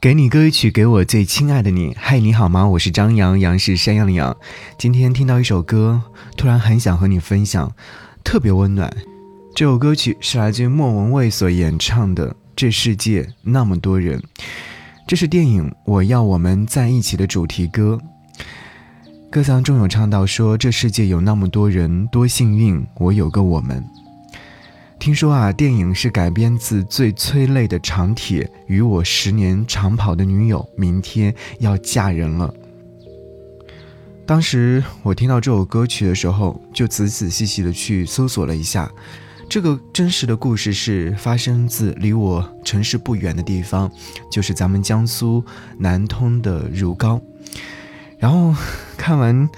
给你歌曲，给我最亲爱的你。嗨，你好吗？我是张扬，杨是山羊的羊。今天听到一首歌，突然很想和你分享，特别温暖。这首歌曲是来自莫文蔚所演唱的《这世界那么多人》，这是电影《我要我们在一起》的主题歌。歌词中有唱到说：“这世界有那么多人，多幸运，我有个我们。”听说啊，电影是改编自最催泪的长帖，与我十年长跑的女友明天要嫁人了。当时我听到这首歌曲的时候，就仔仔细细的去搜索了一下，这个真实的故事是发生自离我城市不远的地方，就是咱们江苏南通的如皋。然后看完。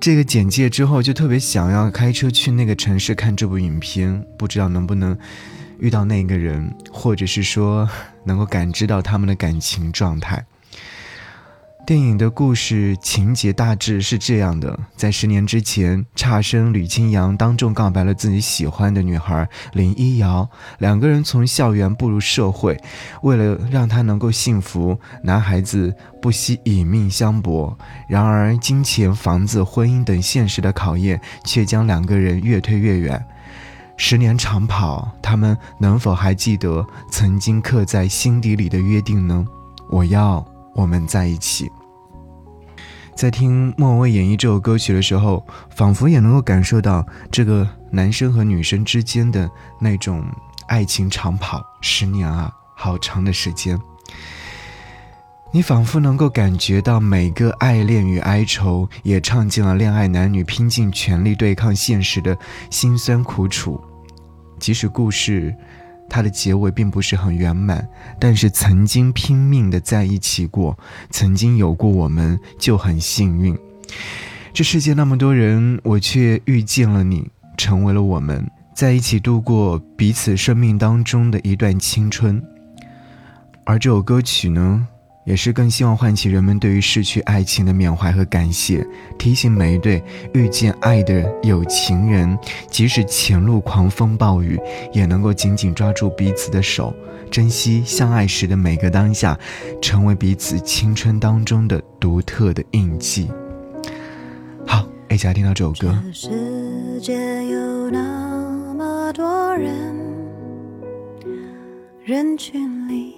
这个简介之后，就特别想要开车去那个城市看这部影片，不知道能不能遇到那个人，或者是说能够感知到他们的感情状态。电影的故事情节大致是这样的：在十年之前，差生吕清扬当众告白了自己喜欢的女孩林依瑶。两个人从校园步入社会，为了让她能够幸福，男孩子不惜以命相搏。然而，金钱、房子、婚姻等现实的考验，却将两个人越推越远。十年长跑，他们能否还记得曾经刻在心底里的约定呢？我要我们在一起。在听莫文蔚演绎这首歌曲的时候，仿佛也能够感受到这个男生和女生之间的那种爱情长跑。十年啊，好长的时间。你仿佛能够感觉到每个爱恋与哀愁，也唱尽了恋爱男女拼尽全力对抗现实的辛酸苦楚。即使故事。它的结尾并不是很圆满，但是曾经拼命的在一起过，曾经有过我们就很幸运。这世界那么多人，我却遇见了你，成为了我们在一起度过彼此生命当中的一段青春。而这首歌曲呢？也是更希望唤起人们对于逝去爱情的缅怀和感谢，提醒每一对遇见爱的有情人，即使前路狂风暴雨，也能够紧紧抓住彼此的手，珍惜相爱时的每个当下，成为彼此青春当中的独特的印记。好，一起来听到这首歌。世界有那么多人，人群里。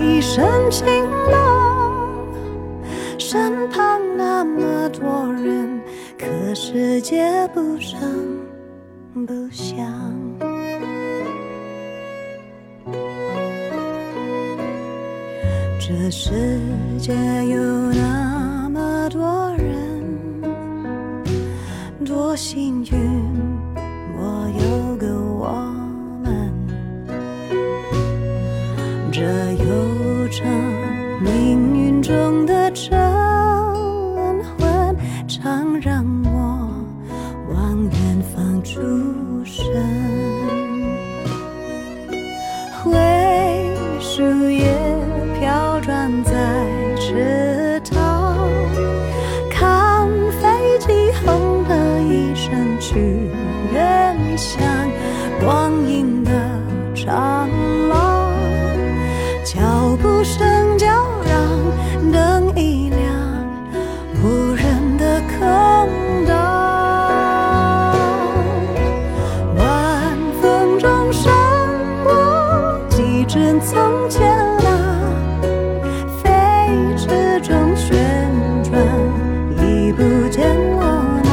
一身晴朗。身旁那么多人，可世界不声不响。这世界有那么多人，多幸运，树叶中旋转，已不见我那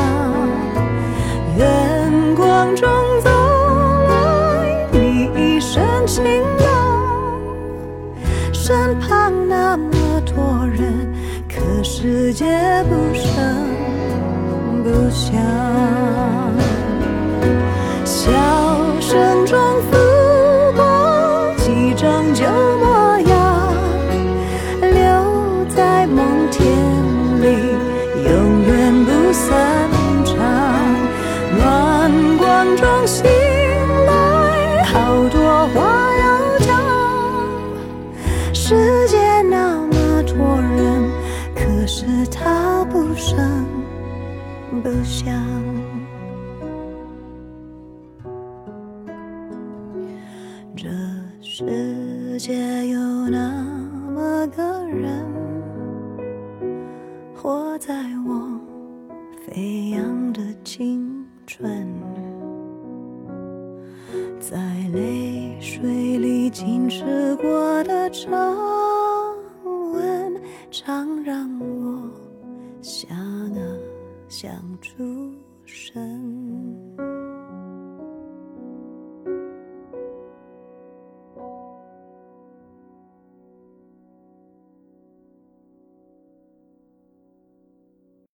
远光中走来，你一身晴朗，身旁那么多人，可世界不声不响。笑声中拂过几张旧模是他不声不响。这世界有那么个人，活在我飞扬的青春，在泪水里浸湿过的皱纹，常让想出神。